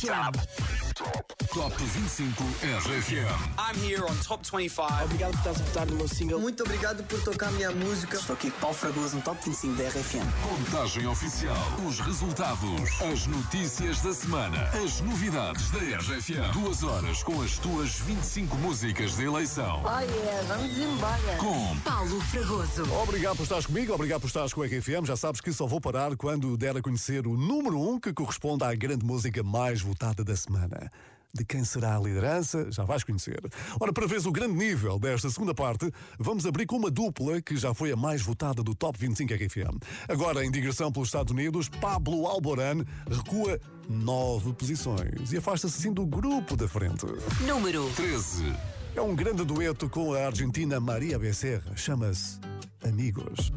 Ativa. Top 25 RFM. I'm here on Top 25. Obrigado por estás a votar no meu single. Muito obrigado por tocar a minha música. Estou aqui com Paulo Fragoso no Top 25 da RFM. Contagem oficial. Os resultados. As notícias da semana. As novidades da RFM. Duas horas com as tuas 25 músicas de eleição. Oh yeah, vamos embora. Com Paulo Fragoso. Obrigado por estares comigo, obrigado por estares com a RFM. Já sabes que só vou parar quando der a conhecer o número 1 um que corresponde à grande música mais votada da semana. De quem será a liderança, já vais conhecer. Ora, para veres o grande nível desta segunda parte, vamos abrir com uma dupla que já foi a mais votada do Top 25 RFM. Agora, em digressão pelos Estados Unidos, Pablo Alboran recua nove posições e afasta-se assim do grupo da frente. Número 13. É um grande dueto com a argentina Maria Becerra. Chama-se Amigos.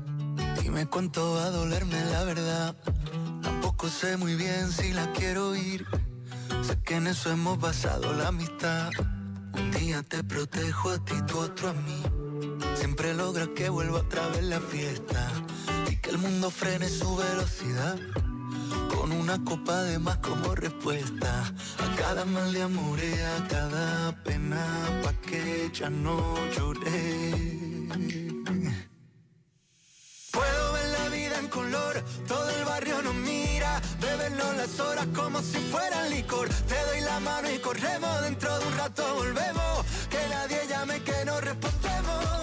Dime cuánto va a dolerme la verdad. Tampoco sé muy bien si la quiero ir. Sé que en eso hemos basado la amistad. Un día te protejo a ti, tú otro a mí. Siempre logras que vuelva otra vez la fiesta y que el mundo frene su velocidad. Con una copa de más como respuesta a cada mal de amor y a cada pena pa' que ya no lloré. Puedo ver la vida en color, todo el barrio nos mira, bebernos las horas como si fueran licor. Te doy la mano y corremos, dentro de un rato volvemos, que nadie llame que no respondemos.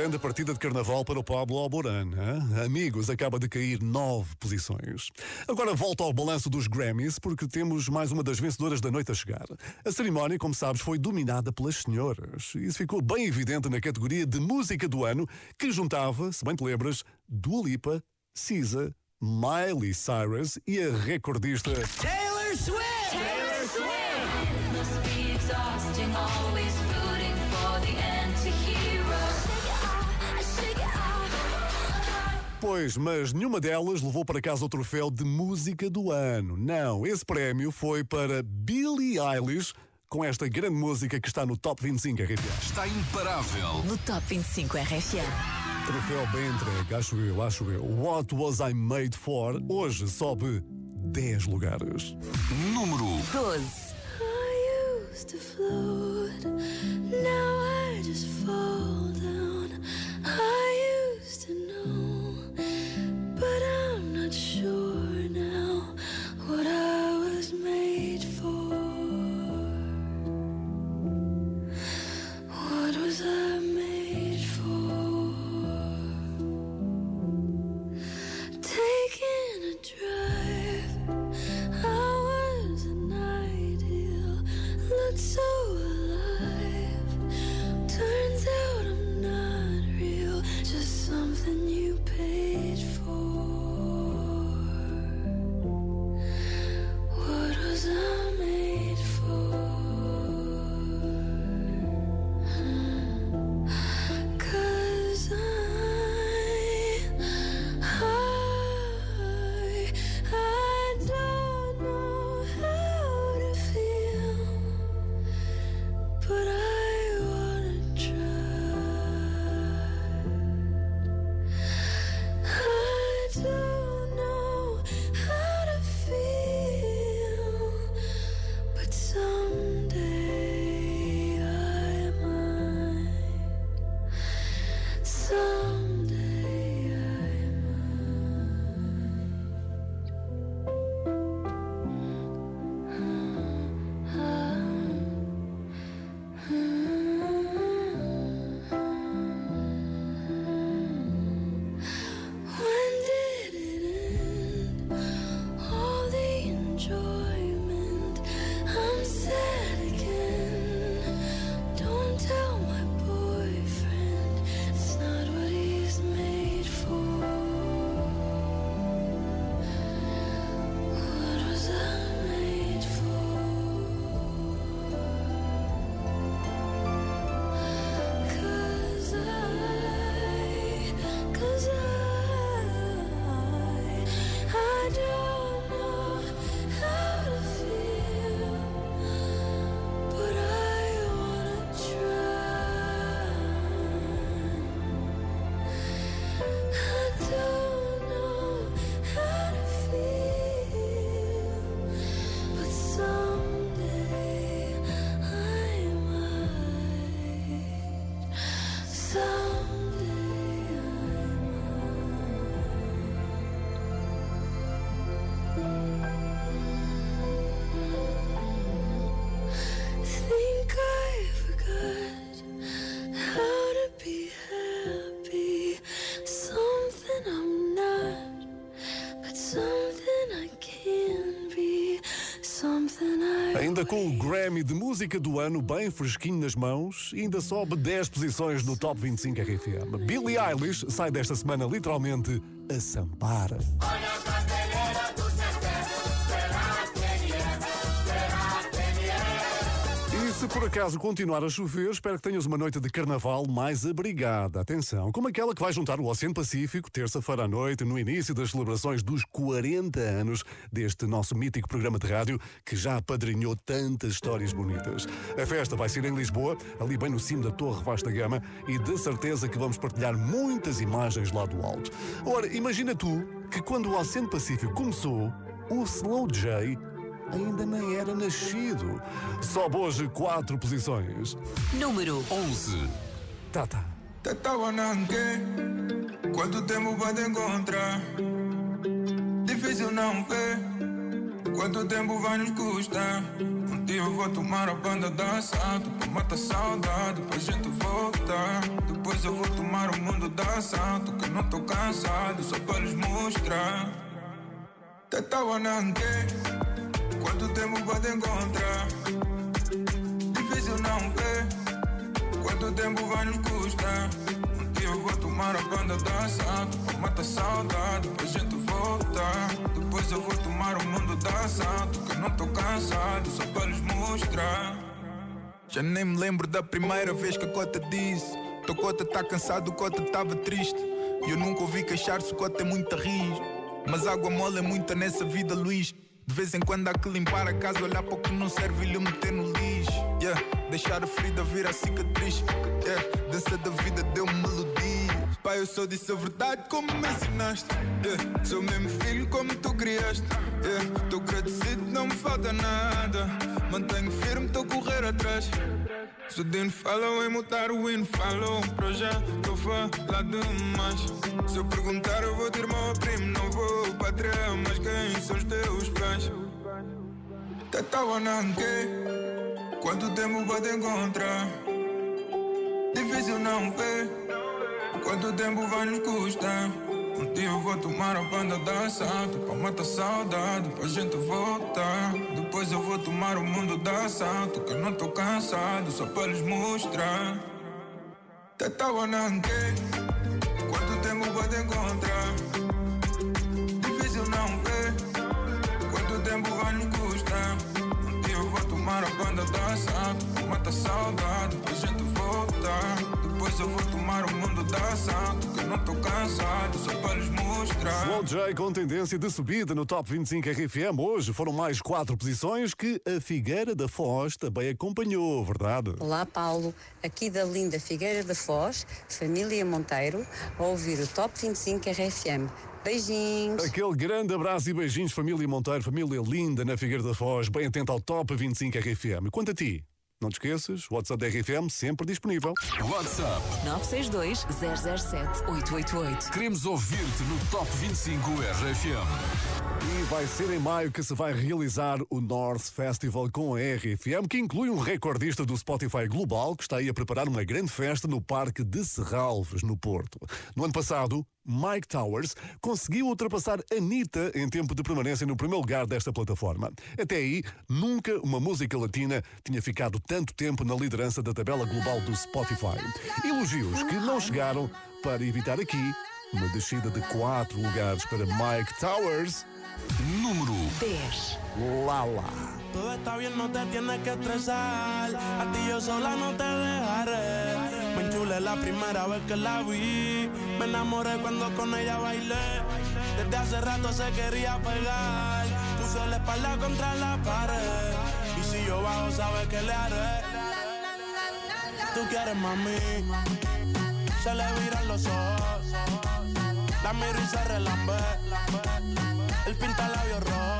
grande partida de carnaval para o Pablo Alboran. hein? Amigos, acaba de cair nove posições. Agora volta ao balanço dos Grammys, porque temos mais uma das vencedoras da noite a chegar. A cerimónia, como sabes, foi dominada pelas senhoras. Isso ficou bem evidente na categoria de música do ano, que juntava, se bem te lembras, Dua Lipa, Cisa, Miley Cyrus e a recordista Taylor Swift! Pois, mas nenhuma delas levou para casa o troféu de música do ano. Não, esse prémio foi para Billie Eilish com esta grande música que está no Top 25 RFA. Está imparável. No Top 25 RFA. Troféu bem entregue, acho eu, acho eu. What Was I Made For? Hoje sobe 10 lugares. Número 12. I used to float, now I just fall down. I com o Grammy de Música do Ano bem fresquinho nas mãos, ainda sobe 10 posições no Top 25 RFM. Billie Eilish sai desta semana literalmente a sampar. E se por acaso continuar a chover, espero que tenhas uma noite de carnaval mais abrigada. Atenção, como aquela que vai juntar o Oceano Pacífico, terça-feira à noite, no início das celebrações dos 40 anos deste nosso mítico programa de rádio, que já apadrinhou tantas histórias bonitas. A festa vai ser em Lisboa, ali bem no cimo da Torre Vasta Gama, e de certeza que vamos partilhar muitas imagens lá do alto. Ora, imagina tu que quando o Oceano Pacífico começou, o Slow J ainda nem era nascido. Sobe hoje quatro posições. Número 11. Tá, tá. Te estaba nanque, quanto tempo vai te encontrar? Difícil não ver, quanto tempo vai nos custar? Um dia eu vou tomar a banda da assalto Pra matar saudade, pra gente voltar Depois eu vou tomar o mundo da assalto Que não tô cansado, só pra lhes mostrar Te estaba nanque, quanto tempo vai te encontrar? Difícil não ver Quanto tempo vai nos custar? Um dia eu vou tomar a banda da assalto Pra matar saudade, pra gente voltar Depois eu vou tomar o mundo da assalto Que não tô cansado, só pra lhes mostrar Já nem me lembro da primeira vez que a cota disse Tua cota tá cansado, cota tava triste E eu nunca ouvi queixar-se, o cote é muita riz. Mas água mole é muita nessa vida, Luís. De vez em quando há que limpar a casa, olhar para o que não serve e lhe meter no lixo. Yeah, deixar a ferida vir a cicatriz. Yeah, dança da vida deu-me melodia. Pai, eu só disse a verdade como me ensinaste. Yeah, sou mesmo filho como tu criaste. Yeah, tô agradecido, não me falta nada. Mantenho firme, tô a correr atrás. Em mudar o hino, falou para já, tô falar demais. Se eu perguntar, eu vou ter meu primo, não vou pátria, mas quem são os teus pais? Tata Nanque, quanto tempo vai te encontrar? Difícil não ver, quanto tempo vai nos custar? Eu vou tomar a banda da assalto Pra matar saudade, pra gente voltar Depois eu vou tomar o mundo da assalto Que eu não tô cansado, só pra lhes mostrar Teta Bananque Quanto tempo vai te encontrar? Difícil não ver Quanto tempo vai nos custar? Eu vou tomar a banda da assalto Pra matar saudade, pra gente voltar eu vou tomar o mundo da assalto Que eu não tô cansado, só pra lhes mostrar Slow J com tendência de subida no Top 25 RFM. Hoje foram mais quatro posições que a Figueira da Foz também acompanhou, verdade? Olá, Paulo. Aqui da linda Figueira da Foz, família Monteiro, a ouvir o Top 25 RFM. Beijinhos. Aquele grande abraço e beijinhos, família Monteiro, família linda na Figueira da Foz, bem atento ao Top 25 RFM. Quanto a ti, não te esqueças, o WhatsApp da RFM sempre disponível. WhatsApp 962 007 888. Queremos ouvir-te no Top 25 RFM. E vai ser em maio que se vai realizar o North Festival com a RFM, que inclui um recordista do Spotify Global que está aí a preparar uma grande festa no Parque de Serralves, no Porto. No ano passado, Mike Towers conseguiu ultrapassar Anitta em tempo de permanência no primeiro lugar desta plataforma. Até aí, nunca uma música latina tinha ficado tanto tempo na liderança da tabela global do Spotify. Elogios que não chegaram para evitar aqui uma descida de quatro lugares para Mike Towers. Número 10. Lala. Todo está bien, no te tienes que estresar. A ti yo sola no te dejaré. Me enchulé la primera vez que la vi. Me enamoré cuando con ella bailé. Desde hace rato se quería pegar. Puso la espalda contra la pared. Y si yo bajo, sabes que le haré. Tú quieres mami. Se le viran los ojos. La miro y se relambe. El pinta labios rojo.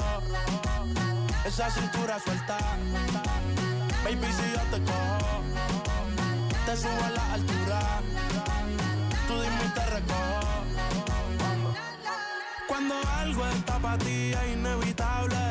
Esa cintura suelta. Baby, si yo te cojo, te subo a la altura. Tú dime y te recojo. Cuando algo está para ti es inevitable,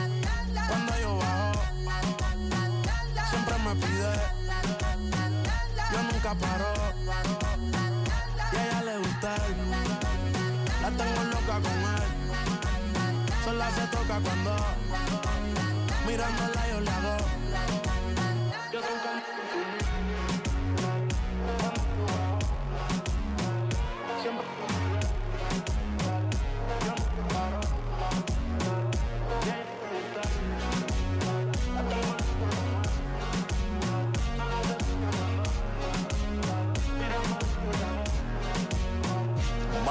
Cuando yo bajo, siempre me pide. Yo nunca paro. Y a ella le gusta. La tengo loca con él. Sola se toca cuando mirándola yo le hago.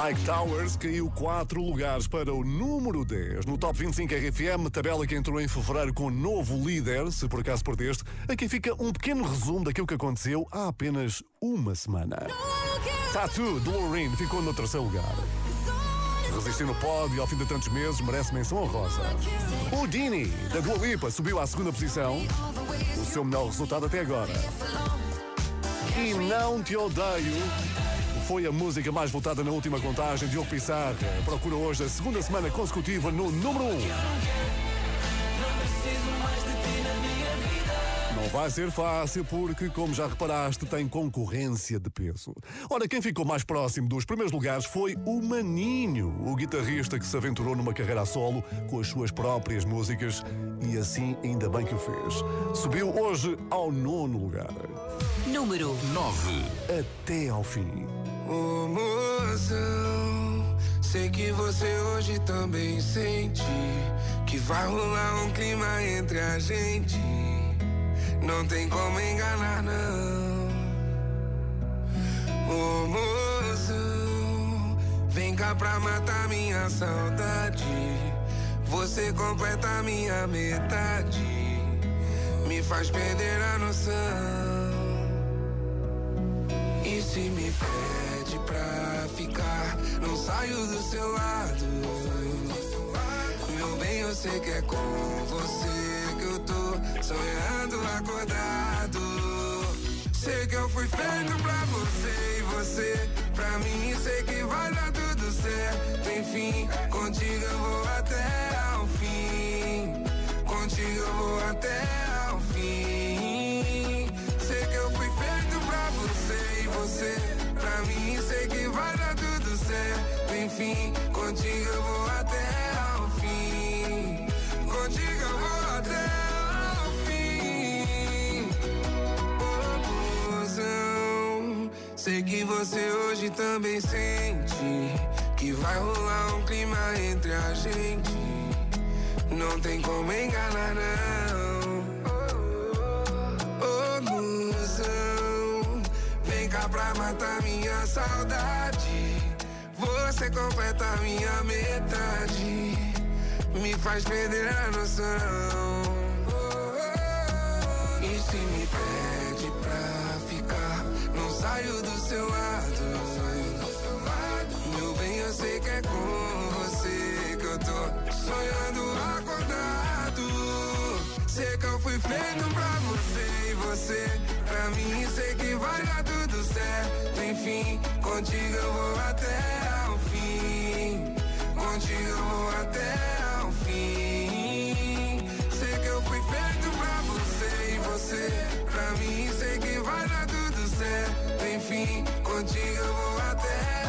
Mike Towers caiu 4 lugares para o número 10 no Top 25 RFM, tabela que entrou em fevereiro com novo líder, se por acaso perdeste. Aqui fica um pequeno resumo daquilo que aconteceu há apenas uma semana. Tattoo, do Lorraine, ficou no terceiro lugar. Resistir no pódio ao fim de tantos meses merece menção honrosa. O Dini, da Dua Lipa, subiu à segunda posição. O seu melhor resultado até agora. E Não Te Odeio foi a música mais votada na última contagem. Diogo Pissarra procura hoje a segunda semana consecutiva no número 1. Um. Não vai ser fácil porque, como já reparaste, tem concorrência de peso. Ora, quem ficou mais próximo dos primeiros lugares foi o Maninho, o guitarrista que se aventurou numa carreira a solo com as suas próprias músicas e assim ainda bem que o fez. Subiu hoje ao nono lugar. Número 9. Até ao fim. Ô mozão, sei que você hoje também sente que vai rolar um clima entre a gente. Não tem como enganar, não. Ô mozão, vem cá pra matar minha saudade. Você completa minha metade, me faz perder a noção. E se me ficar, não saio do seu lado. Meu bem, eu sei que é com você que eu tô sonhando acordado. Sei que eu fui feito pra você e você pra mim. Sei que vai dar tudo certo. Enfim, contigo eu vou até ao fim. Contigo eu vou até ao fim. Enfim, contigo eu vou até ao fim. Contigo eu vou até ao fim. Oh, mozão, sei que você hoje também sente que vai rolar um clima entre a gente. Não tem como enganar, não. Ô mozão, vem cá pra matar minha saudade. Você completa minha metade, me faz perder a noção. E se me pede pra ficar, não saio do seu lado. Meu bem, eu sei que é com você que eu tô sonhando acordado. Sei que eu fui feito pra você e você pra mim. Sei que vai dar tudo certo. Enfim, contigo eu vou até fim. Contigo eu vou até ao fim. Sei que eu fui feito pra você e você pra mim. Sei que vai dar tudo certo. Enfim, contigo eu vou até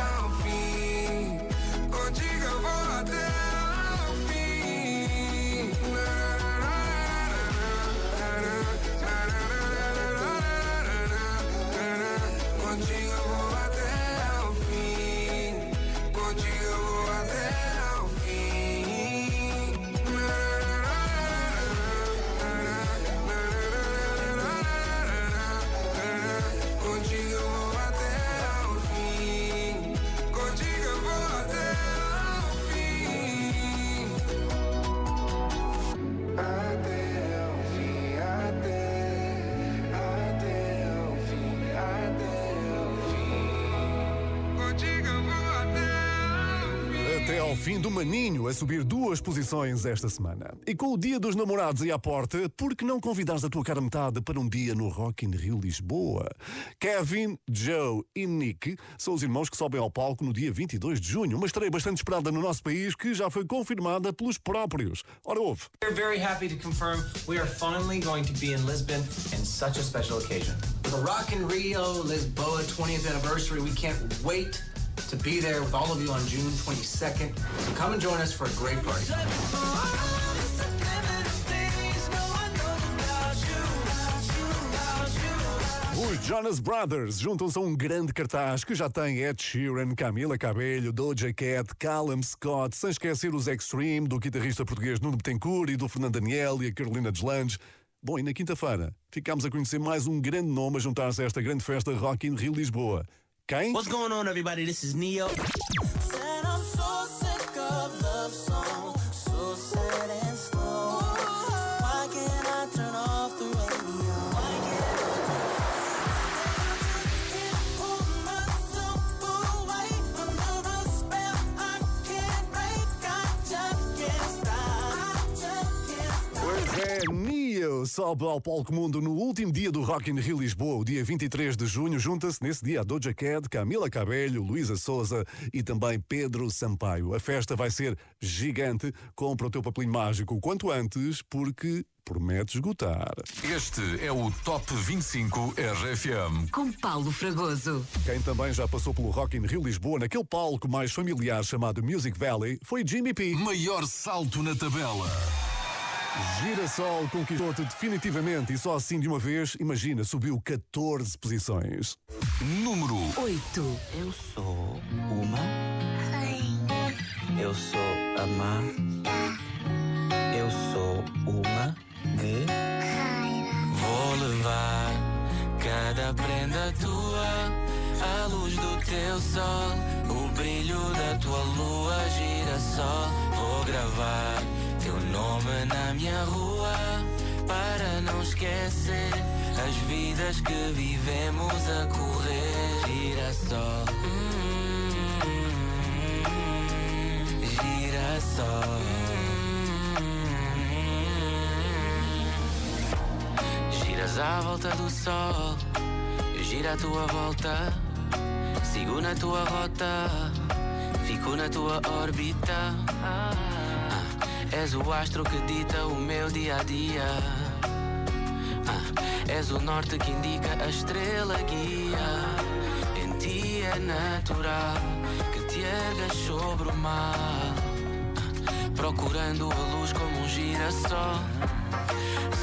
Maninho a subir duas posições esta semana. E com o Dia dos Namorados aí à porta, por que não convidares a tua cara metade para um dia no Rock in Rio Lisboa? Kevin, Joe e Nick são os irmãos que sobem ao palco no dia 22 de junho, uma estreia bastante esperada no nosso país que já foi confirmada pelos próprios. Ora, ouve. We're very happy to confirm we are finally going to be in Lisbon in such a special occasion. The Rock in Rio Lisboa 20th anniversary, we can't wait to be there with all of you on June 22nd. So come and join us for a great party. Os Jonas Brothers juntam-se a um grande cartaz que já tem Ed Sheeran, Camila Cabello, Doja Cat, Callum Scott, sem esquecer os Extreme, do guitarrista português Nuno Betancourt e do Fernando Daniel e a Carolina Deslandes. Bom, e na quinta-feira ficámos a conhecer mais um grande nome a juntar-se a esta grande festa Rock in Rio Lisboa. Okay. What's going on, everybody? This is Neo. Sobe ao palco mundo no último dia do Rock in Rio Lisboa, o dia 23 de junho. Junta-se nesse dia a Doja Cat, Camila Cabello, Luísa Souza e também Pedro Sampaio. A festa vai ser gigante. Compra o teu papelinho mágico quanto antes, porque promete esgotar. Este é o Top 25 RFM. Com Paulo Fragoso. Quem também já passou pelo Rock in Rio Lisboa, naquele palco mais familiar chamado Music Valley, foi Jimmy P. Maior salto na tabela. Girassol conquistou-te definitivamente e só assim de uma vez, imagina, subiu 14 posições. Número 8. Eu sou uma rainha. Eu sou a má. Eu sou uma guerreira. Vou levar cada prenda tua, a luz do teu sol, o brilho da tua lua, girassol. Vou gravar nome na minha rua, para não esquecer as vidas que vivemos a correr. Girassol, hum, girassol. Giras à volta do sol, eu giro à tua volta, sigo na tua rota, fico na tua órbita. Ah, és o astro que dita o meu dia a dia. Ah, és o norte que indica a estrela guia. Em ti é natural que te ergas sobre o mar, Ah, procurando a luz como um girassol.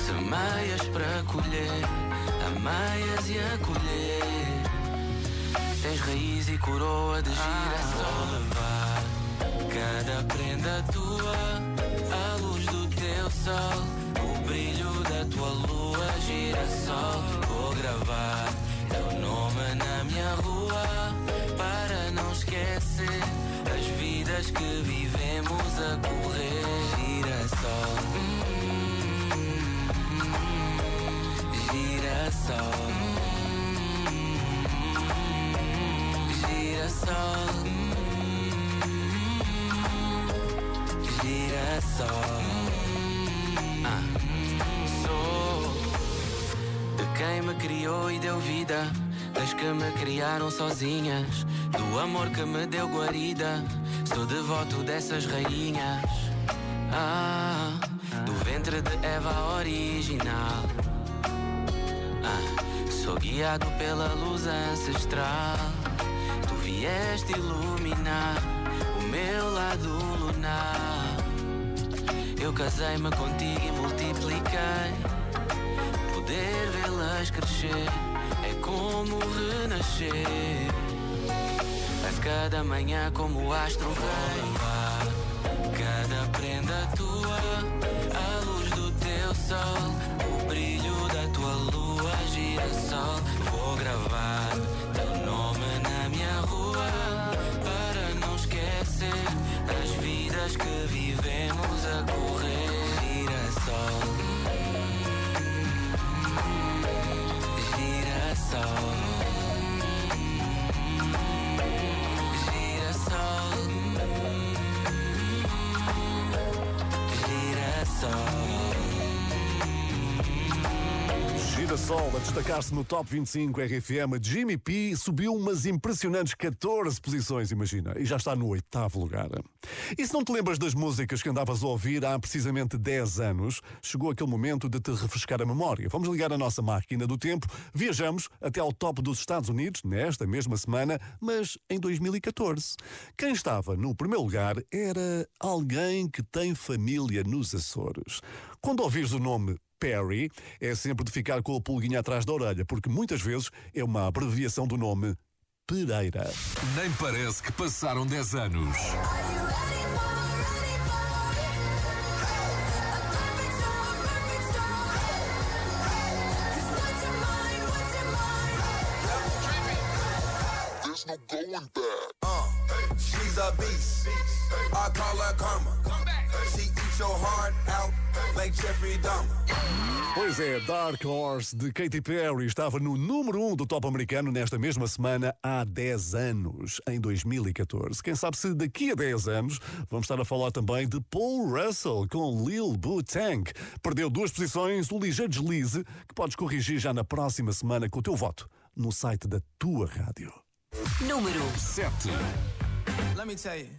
Semeias para colher, ameias e a colher. Tens raiz e coroa de girassol. levar cada prenda tua, sol, o brilho da tua lua, girassol. Vou gravar teu nome na minha rua, para não esquecer as vidas que vivemos a correr. Girassol. Girassol, girassol, girassol. Quem me criou e deu vida, das que me criaram sozinhas, do amor que me deu guarida. Sou devoto dessas rainhas. Ah, do ventre de Eva original. Ah, sou guiado pela luz ancestral. Tu vieste iluminar o meu lado lunar. Eu casei-me contigo e multipliquei. Poder vê-las crescer é como renascer. A cada manhã, como o astro rei. Cada prenda tua, a luz do teu sol, o brilho da tua lua, girassol. Vou gravar teu nome na minha rua, para não esquecer as vidas que vivemos girassol. Girassol. Girassol a destacar-se no Top 25 RFM. Jimmy P subiu umas impressionantes 14 posições, imagina, e já está no oitavo lugar. E se não te lembras das músicas que andavas a ouvir há precisamente 10 anos, chegou aquele momento de te refrescar a memória. Vamos ligar a nossa máquina do tempo, viajamos até ao top dos Estados Unidos, nesta mesma semana, mas em 2014. Quem estava no primeiro lugar era alguém que tem família nos Açores. Quando ouvires o nome Perry, é sempre de ficar com a pulguinha atrás da orelha, porque muitas vezes é uma abreviação do nome Pereira. Nem parece que passaram 10 anos. No going back. Uh, she she's a beast. I call her karma. She eats your heart out like Jeffrey Dahmer. Pois é, Dark Horse de Katy Perry estava no número 1 um do top americano nesta mesma semana há 10 anos, em 2014. Quem sabe se daqui a 10 anos vamos estar a falar também de Paul Russell com Lil Boo Tank. Perdeu duas posições, um ligeiro deslize que podes corrigir já na próxima semana com o teu voto no site da tua rádio. Número 7. Let me tell you.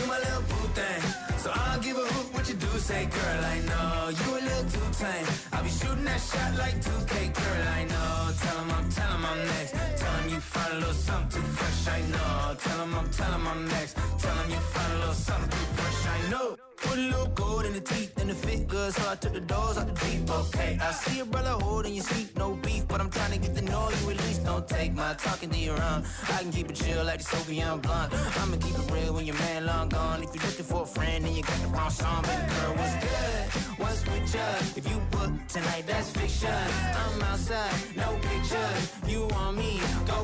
You my little boo thing. So I'll give a hoot what you do say, girl. I know you a little too tame. I'll be shooting that shot like 2K, girl. I know. Tell 'em I'm, tell 'em I'm next. You find a little something too fresh. I know. Tell Tell 'em I'm, tell 'em I'm next. Tell you find a little something fresh. I know. Put a little gold in the teeth and the fit good, so I took the doors out the deep. Okay, I see a brother holding your seat, no beef, but I'm trying to get to know you at least. Don't take my talking to your own. I can keep it chill like the Soviet blonde. I'ma keep it real when your man long gone. If you're looking for a friend and you got the wrong song, baby girl, what's good? What's with ya? If you book tonight, that's fiction. I'm outside, no pictures. You want me? Go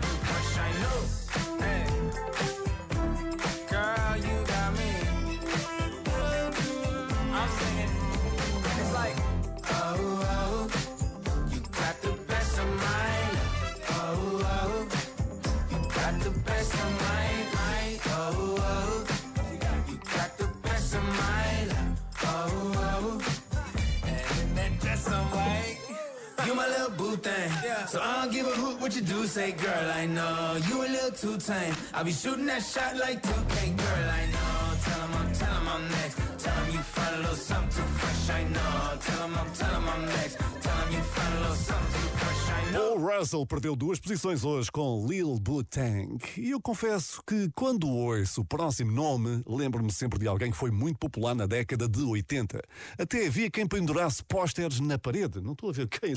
what you do say, girl. I know you a little too tame. I'll be shooting that shot like 2K, girl. I know. Tell 'em I'm, tell 'em I'm next. Tell 'em you find a little something too fresh. I know. Tell 'em I'm, tell 'em I'm next. Tell 'em you find a little something too fresh. I know. Paul Russell perdeu duas posições hoje com Lil Boo Tank. E eu confesso que quando ouço o próximo nome, lembro-me sempre de alguém que foi muito popular na década de 80. Até havia quem pendurasse pósteres na parede. Não estou a ver quem.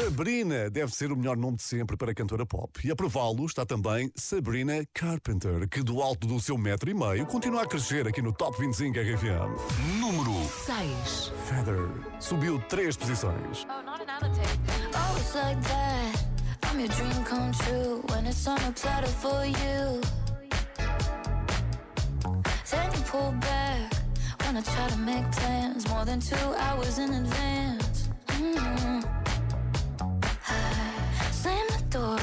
Sabrina deve ser o melhor nome de sempre para a cantora pop. E a prová-lo está também Sabrina Carpenter, que do alto do seu metro e meio continua a crescer aqui no Top 25 RFM. Número 6. Feather subiu três posições. Oh, it's like that. I'm your dream come true when it's on a platter for you. Then you pull back when I try to make plans more than two hours in advance. Mm. I slam the door,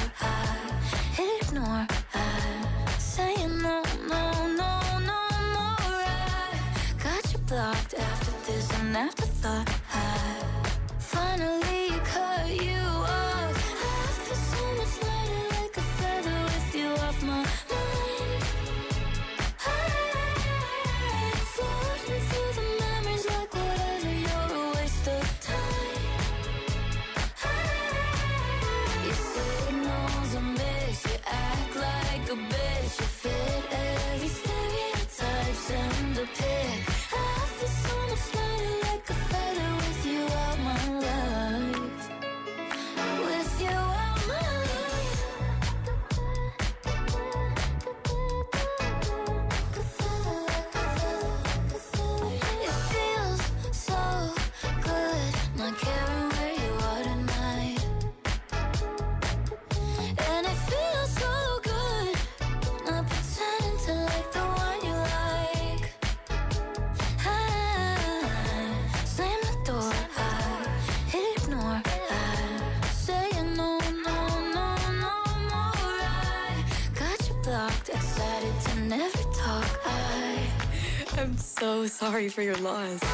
sorry for your loss.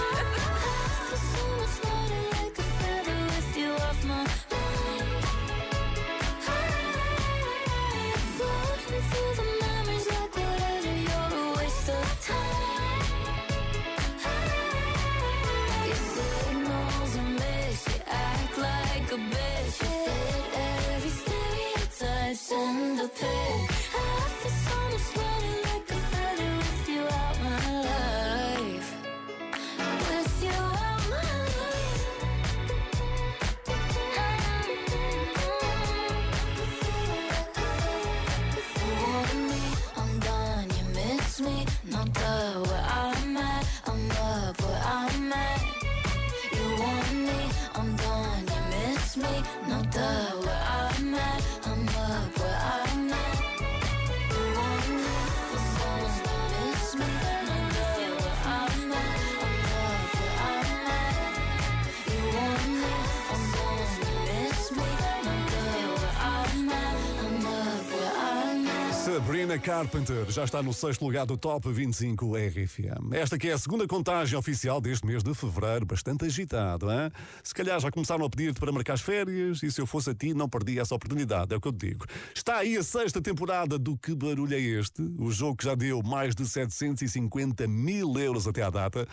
Sabrina Carpenter já está no sexto lugar do Top 25 RFM. Esta que é a segunda contagem oficial deste mês de fevereiro, bastante agitado, hein? Se calhar já começaram a pedir-te para marcar as férias e se eu fosse a ti não perdia essa oportunidade, é o que eu te digo. Está aí a sexta temporada do Que Barulho é Este? O jogo que já deu mais de 750 mil euros até à data.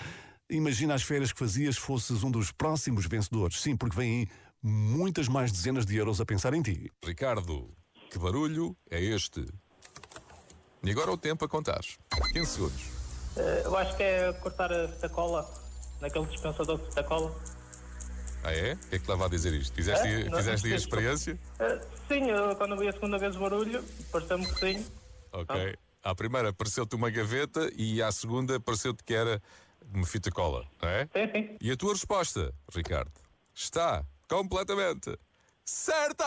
Imagina as férias que fazias se fosses um dos próximos vencedores. Sim, porque vêm muitas mais dezenas de euros a pensar em ti. Ricardo, que barulho é este? E agora o tempo a contar. 15 segundos. Eh, Eu acho que é cortar a fita cola naquele dispensador de fita cola. Ah é? O que é que leva a dizer isto? Fizeste, É? Fizeste a experiência? Eh, Sim, eu, quando vi a segunda vez o barulho, pareceu-me que sim. Ok. À primeira apareceu-te uma gaveta e à segunda apareceu-te que era uma fita cola, não é? Sim, sim. E a tua resposta, Ricardo, está completamente certa!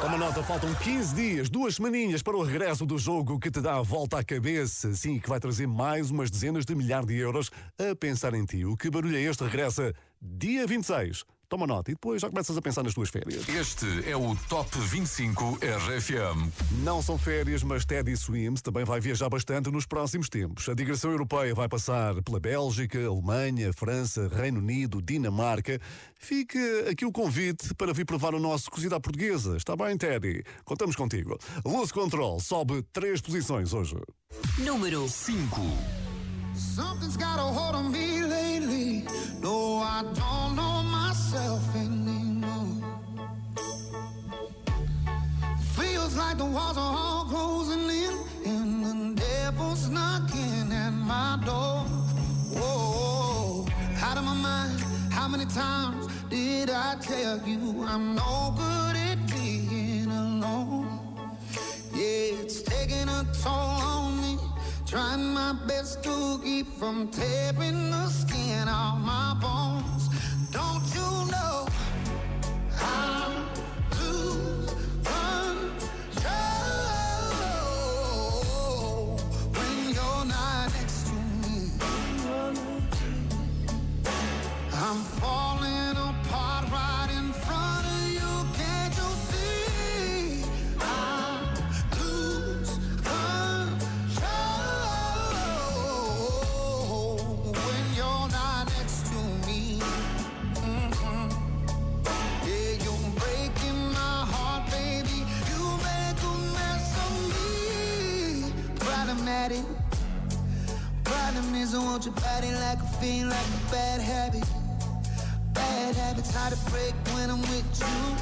Toma nota, faltam 15 dias, duas semaninhas para o regresso do jogo que te dá a volta à cabeça. Sim, que vai trazer mais umas dezenas de milhares de euros a pensar em ti. O que barulho é este? Regressa dia 26. Toma nota e depois já começas a pensar nas tuas férias. Este é o Top 25 RFM. Não são férias, mas Teddy Swims também vai viajar bastante nos próximos tempos. A digressão europeia vai passar pela Bélgica, Alemanha, França, Reino Unido, Dinamarca. Fica aqui o convite para vir provar o nosso cozida à portuguesa. Está bem, Teddy? Contamos contigo. Lose Control sobe três posições hoje. Número 5. Something's got a hold on me lately. No, I don't know myself anymore. Feels like the walls are all closing in, and the devil's knocking at my door. Whoa, out of my mind. How many times did I tell you I'm no good at being alone? Yeah, it's taking a toll on. Trying my best to keep from tearing the skin off my bones. Don't you know I lose control when you're not next to me? I'm falling like like a bad habit. Bad habits hard to break when I'm with you.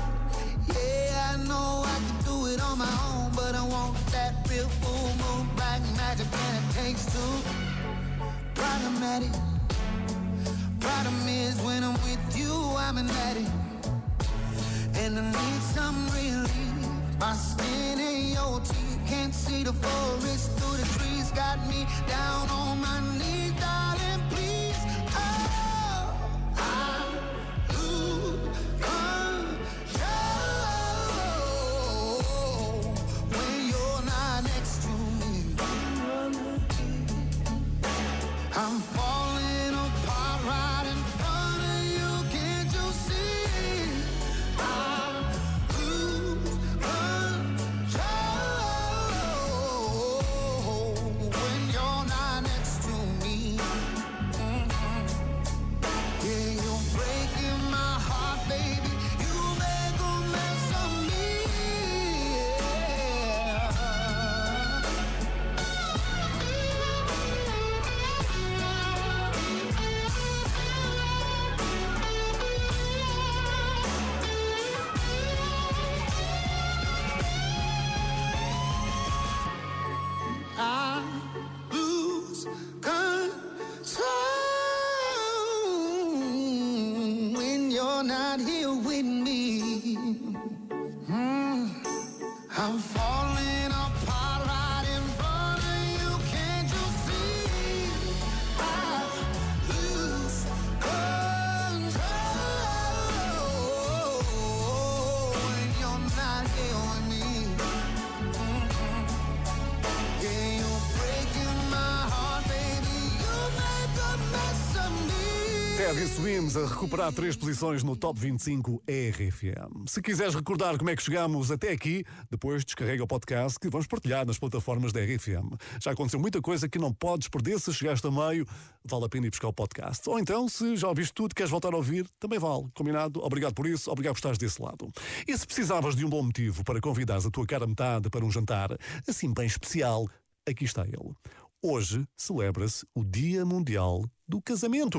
Swims a recuperar três posições no Top 25 RFM. Se quiseres recordar como é que chegamos até aqui, depois descarrega o podcast que vamos partilhar nas plataformas da RFM. Já aconteceu muita coisa que não podes perder se chegaste a meio, vale a pena ir buscar o podcast. Ou então, se já ouviste tudo, queres voltar a ouvir, também vale. Combinado? Obrigado por isso, obrigado por estares desse lado. E se precisavas de um bom motivo para convidares a tua cara metade para um jantar assim bem especial, aqui está ele. Hoje celebra-se o Dia Mundial do Casamento.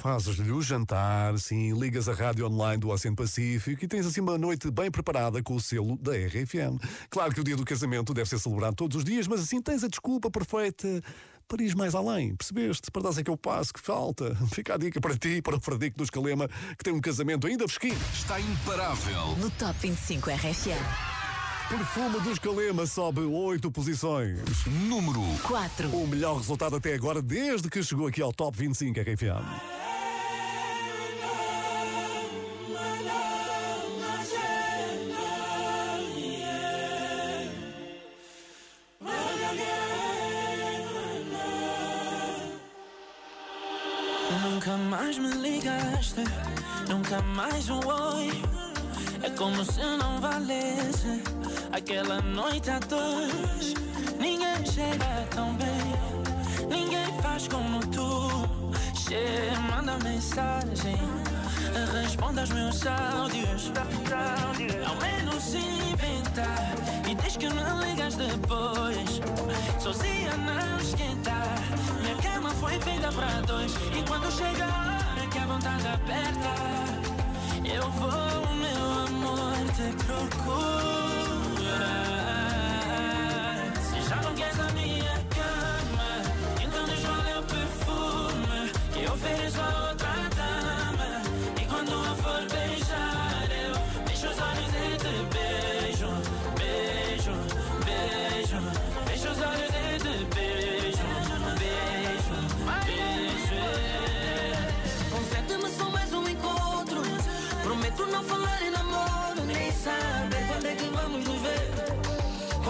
Fazes-lhe o jantar, sim, ligas a rádio online do Oceano Pacífico e tens assim uma noite bem preparada com o selo da RFM. Claro que o dia do casamento deve ser celebrado todos os dias, mas assim tens a desculpa perfeita para ir mais além, percebeste? Para dar aquele passo que falta. Fica a dica para ti, para o Fradico dos Calema, que tem um casamento ainda fresquinho. Está imparável. No Top 25 RFM. Perfume dos Calema sobe oito posições. Número 4. O melhor resultado até agora, desde que chegou aqui ao Top 25 RFM. Nunca mais um oi. É como se não valesse aquela noite a dois. Ninguém chega tão bem, ninguém faz como tu. Che, manda mensagem, responde aos meus áudios. Ao menos inventar e diz que não ligas depois. Sozinha não esquentar. Minha cama foi feita para dois. E quando chega vontade aperta, eu vou, meu amor, te procurar.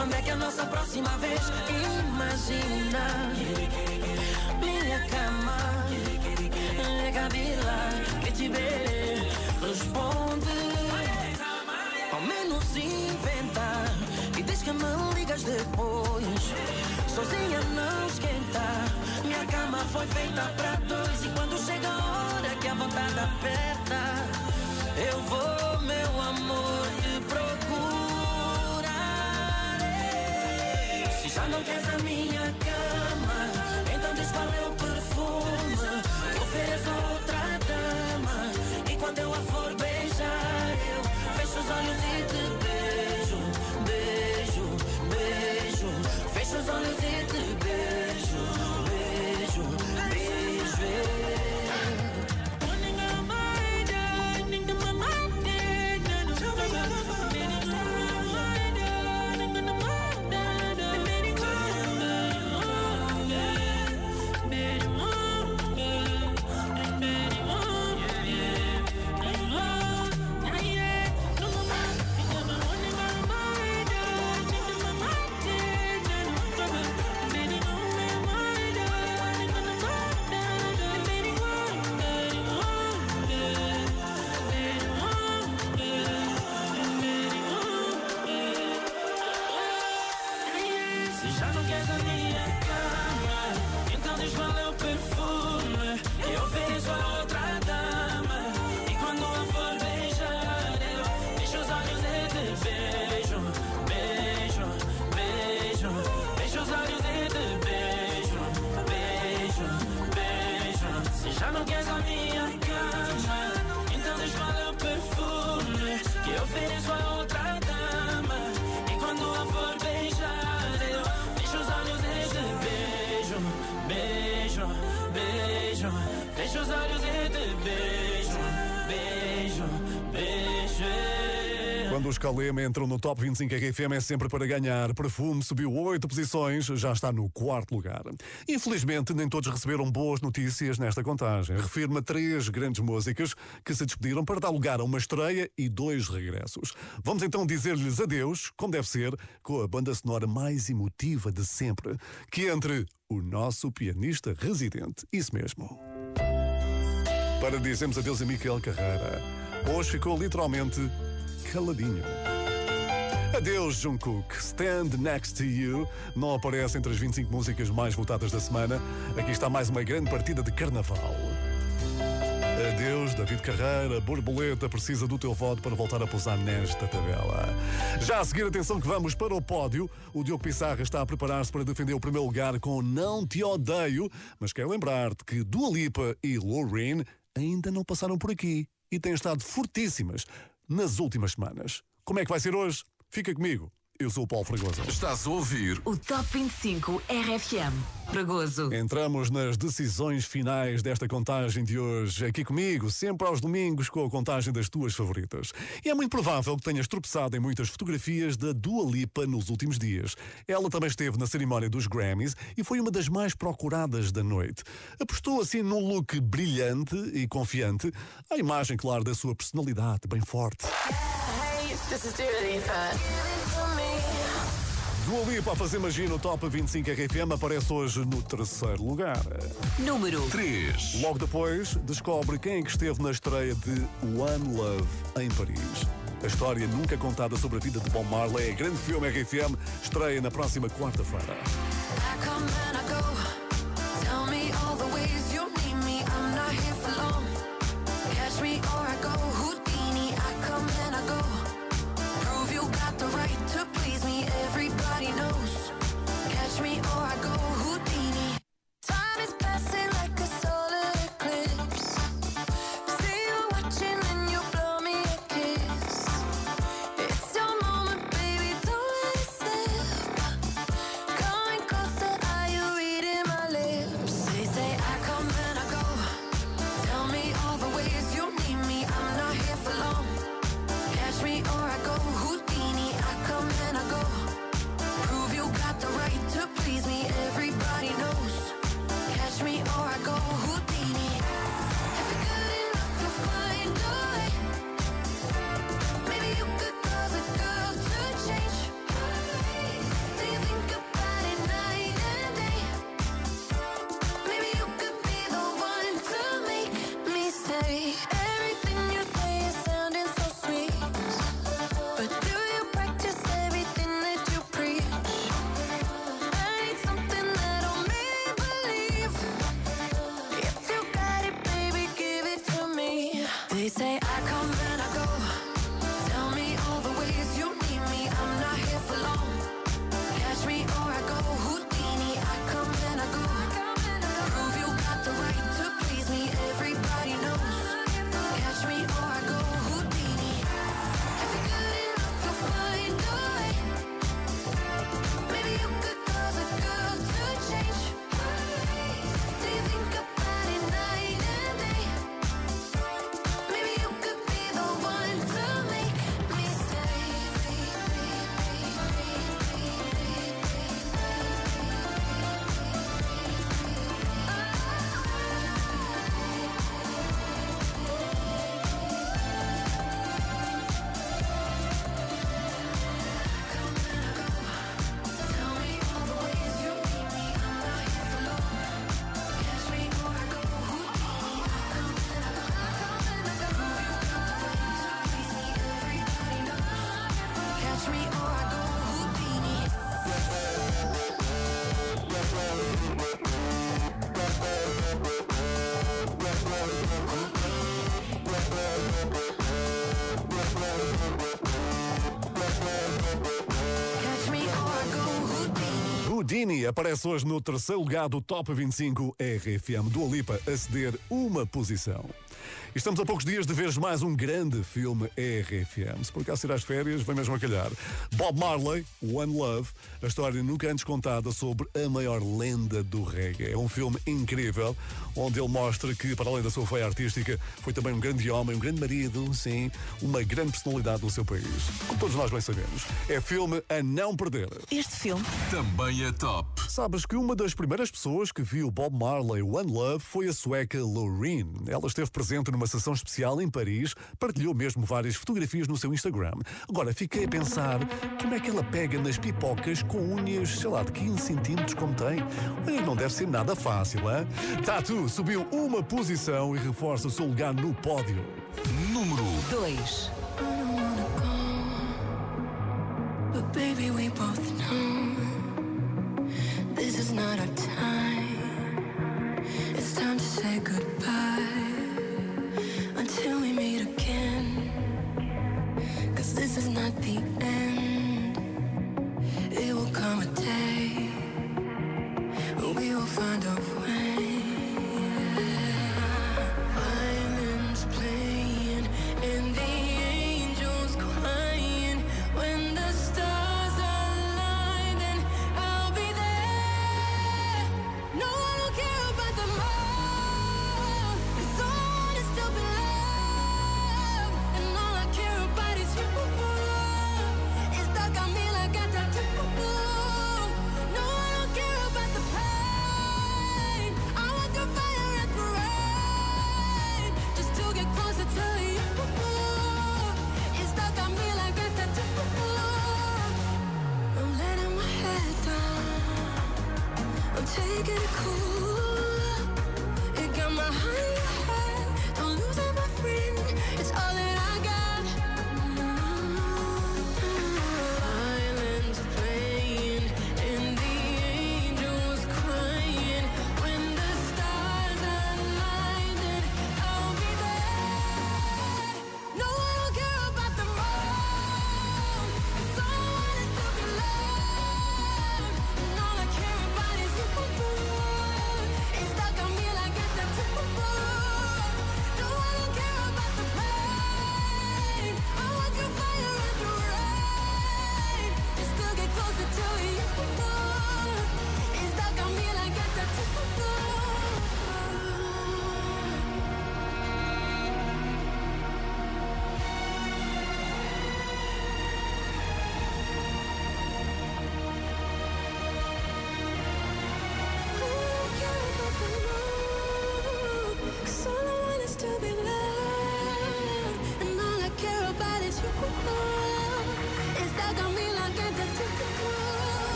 Quando é que é a nossa próxima vez? Imagina minha cama, minha cabela que te vê. Responde, ao menos inventa e diz que me ligas depois. Sozinha não esquenta. Minha cama foi feita para dois. E quando chega a hora que a vontade aperta, eu vou, meu amor, já não queres a minha cama, então diz qual é o perfume ofereço a outra dama. E quando eu a for beijar, eu fecho os olhos e te beijo, beijo, beijo. Fecho os olhos e te beijo, beijo, beijo. Fecho Quando os Calema entram no Top 25 RFM é sempre para ganhar. Perfume subiu oito posições, já está no quarto lugar. Infelizmente, nem todos receberam boas notícias nesta contagem. Refiro-me a três grandes músicas que se despediram para dar lugar a uma estreia e dois regressos. Vamos então dizer-lhes adeus, como deve ser, com a banda sonora mais emotiva de sempre, que é entre o nosso pianista residente. Isso mesmo. Para dizermos adeus a Miquel Carreira. Hoje ficou literalmente caladinho. Adeus, Jungkook. Stand Next to You não aparece entre as 25 músicas mais votadas da semana. Aqui está mais uma grande partida de carnaval. Adeus, David Carreira. Borboleta precisa do teu voto para voltar a pousar nesta tabela. Já a seguir, atenção que vamos para o pódio. O Diogo Pissarra está a preparar-se para defender o primeiro lugar com Não Te Odeio. Mas quero lembrar-te que Dua Lipa e Loreen ainda não passaram por aqui e têm estado fortíssimas nas últimas semanas. Como é que vai ser hoje? Fica comigo. Eu sou o Paulo Fragoso. Estás a ouvir o Top 25 RFM. Fragoso. Entramos nas decisões finais desta contagem de hoje. Aqui comigo, sempre aos domingos, com a contagem das tuas favoritas. E é muito provável que tenhas tropeçado em muitas fotografias da Dua Lipa nos últimos dias. Ela também esteve na cerimónia dos Grammys e foi uma das mais procuradas da noite. Apostou assim num look brilhante e confiante, a imagem, claro, da sua personalidade bem forte. Hey, this is Dua Lipa. Dua Lipa a fazer magia no Top 25 RFM aparece hoje no terceiro lugar. Número 3. Logo depois, descobre quem é que esteve na estreia de One Love em Paris. A história nunca contada sobre a vida de Bob Marley, grande filme RFM, estreia na próxima quarta-feira. me or I go Dini aparece hoje no terceiro lugar do Top 25 RFM do Olipa a ceder uma posição. Estamos a poucos dias de ver mais um grande filme RFM. Se por acaso ir às férias, vem mesmo a calhar. Bob Marley, One Love, a história nunca antes contada sobre a maior lenda do reggae. É um filme incrível, onde ele mostra que, para além da sua feia artística, foi também um grande homem, um grande marido, sim, uma grande personalidade no seu país. Como todos nós bem sabemos. É filme a não perder. Este filme também é top. Sabes que uma das primeiras pessoas que viu Bob Marley One Love foi a sueca Loreen. Ela esteve presente numa sessão especial em Paris, partilhou mesmo várias fotografias no seu Instagram. Agora fiquei a pensar como é que ela pega nas pipocas com unhas, sei lá, de 15 centímetros como tem. E não deve ser nada fácil, hein? Tatu subiu uma posição e reforça o seu lugar no pódio. Número 2. But baby, we both know this is not our time. It's time to say goodbye until we meet again. Cause this is not the end. It will come a day we will find a way.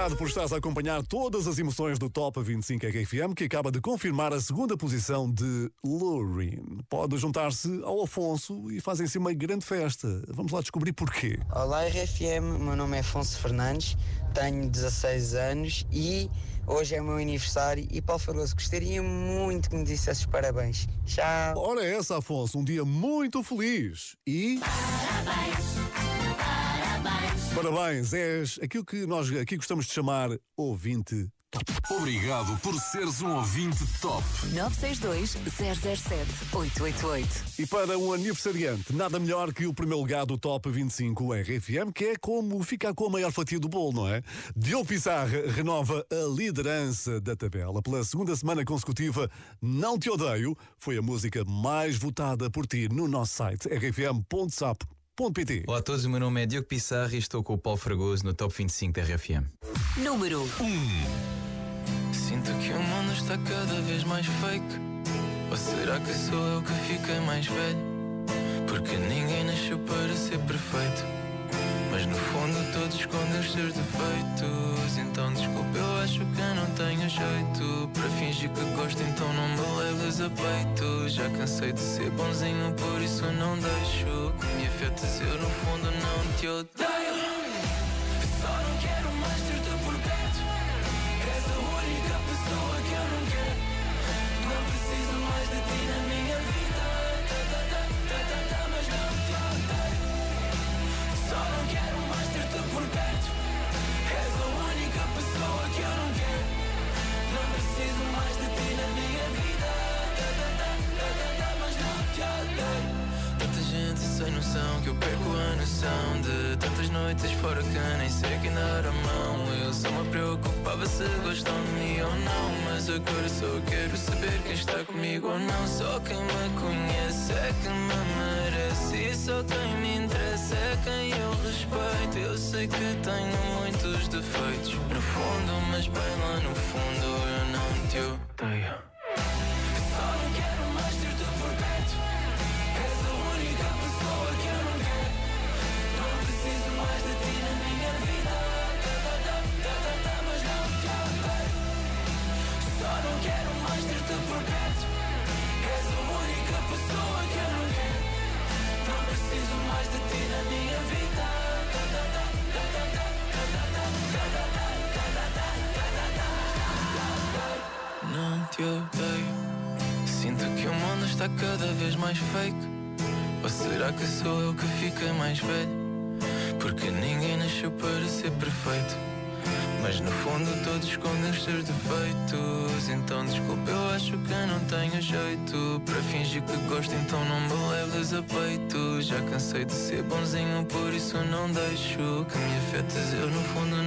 Obrigado por estares a acompanhar todas as emoções do Top 25 RFM, que acaba de confirmar a segunda posição de Loreen. Pode juntar-se ao Afonso e fazem-se uma grande festa. Vamos lá descobrir porquê. Olá RFM, meu nome é Afonso Fernandes, tenho 16 anos e hoje é o meu aniversário e Paulo Faroso, gostaria muito que me dissesses parabéns. Tchau! Ora é essa, Afonso, um dia muito feliz e... Parabéns, és aquilo que nós aqui gostamos de chamar ouvinte top. Obrigado por seres um ouvinte top. 962 007 888. E para um aniversariante, nada melhor que o primeiro lugar do Top 25 RFM, que é como ficar com a maior fatia do bolo, não é? Diogo Pissarra renova a liderança da tabela. Pela segunda semana consecutiva, Não Te Odeio foi a música mais votada por ti no nosso site rfm.sap.pt. Olá a todos, o meu nome é Diogo Pissarra e estou com o Paulo Fragoso no Top 25 da RFM. Número 1. Sinto que o mundo está cada vez mais fake. Ou será que sou eu que fiquei mais velho? Porque ninguém nasceu para ser perfeito. Mas no fundo todos escondem os seus defeitos. Então desculpa, eu acho que não tenho jeito. Para fingir que gosto, então não me leves a peito. Já cansei de ser bonzinho, por isso não deixo. Que me afetes, eu no fundo não te odeio. noção que eu perco a noção De tantas noites fora que nem sei quem dar a mão. Eu só me preocupava se gostam de mim ou não Mas agora só quero saber quem está comigo ou não. Só quem me conhece é que me merece E só quem me interessa é quem eu respeito. Eu sei que tenho muitos defeitos No fundo, mas bem lá no fundo eu não te odeio. faz de ti na minha vida. Não te odeio. Sinto que o mundo está cada vez mais fake. Ou será que sou eu que fiquei mais velho? Porque ninguém nasceu para ser perfeito. Mas no fundo todos escondem os seus defeitos. Então desculpa, eu acho que não tenho jeito. Para fingir que gosto, então não me leves a peito. Já cansei de ser bonzinho, por isso não deixo que me afetes. Eu no fundo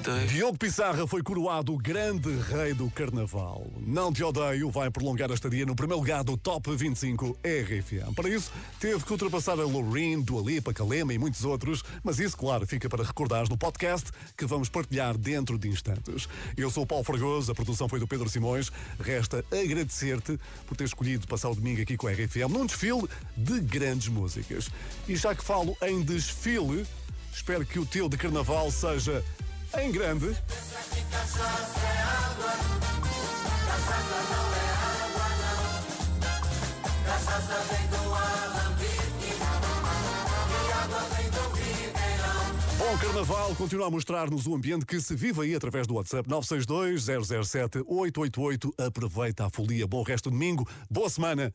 odeio. Diogo Pissarra foi coroado grande rei do carnaval. Não te odeio, vai prolongar a estadia no primeiro lugar do Top 25 RFM. Para isso, teve que ultrapassar a Loreen, Dua Lipa, Kalema e muitos outros, mas isso, claro, fica para recordares no podcast que vamos partilhar dentro de instantes. Eu sou o Paulo Fragoso, a produção foi do Pedro Simões. Resta agradecer-te por ter escolhido passar o domingo aqui com a RFM num desfile de grandes músicas. E já que falo em desfile, espero que o teu de carnaval seja em grande. Bom Carnaval continua a mostrar-nos o ambiente que se vive aí através do WhatsApp 962-007-888. Aproveita a folia. Bom resto de domingo, boa semana,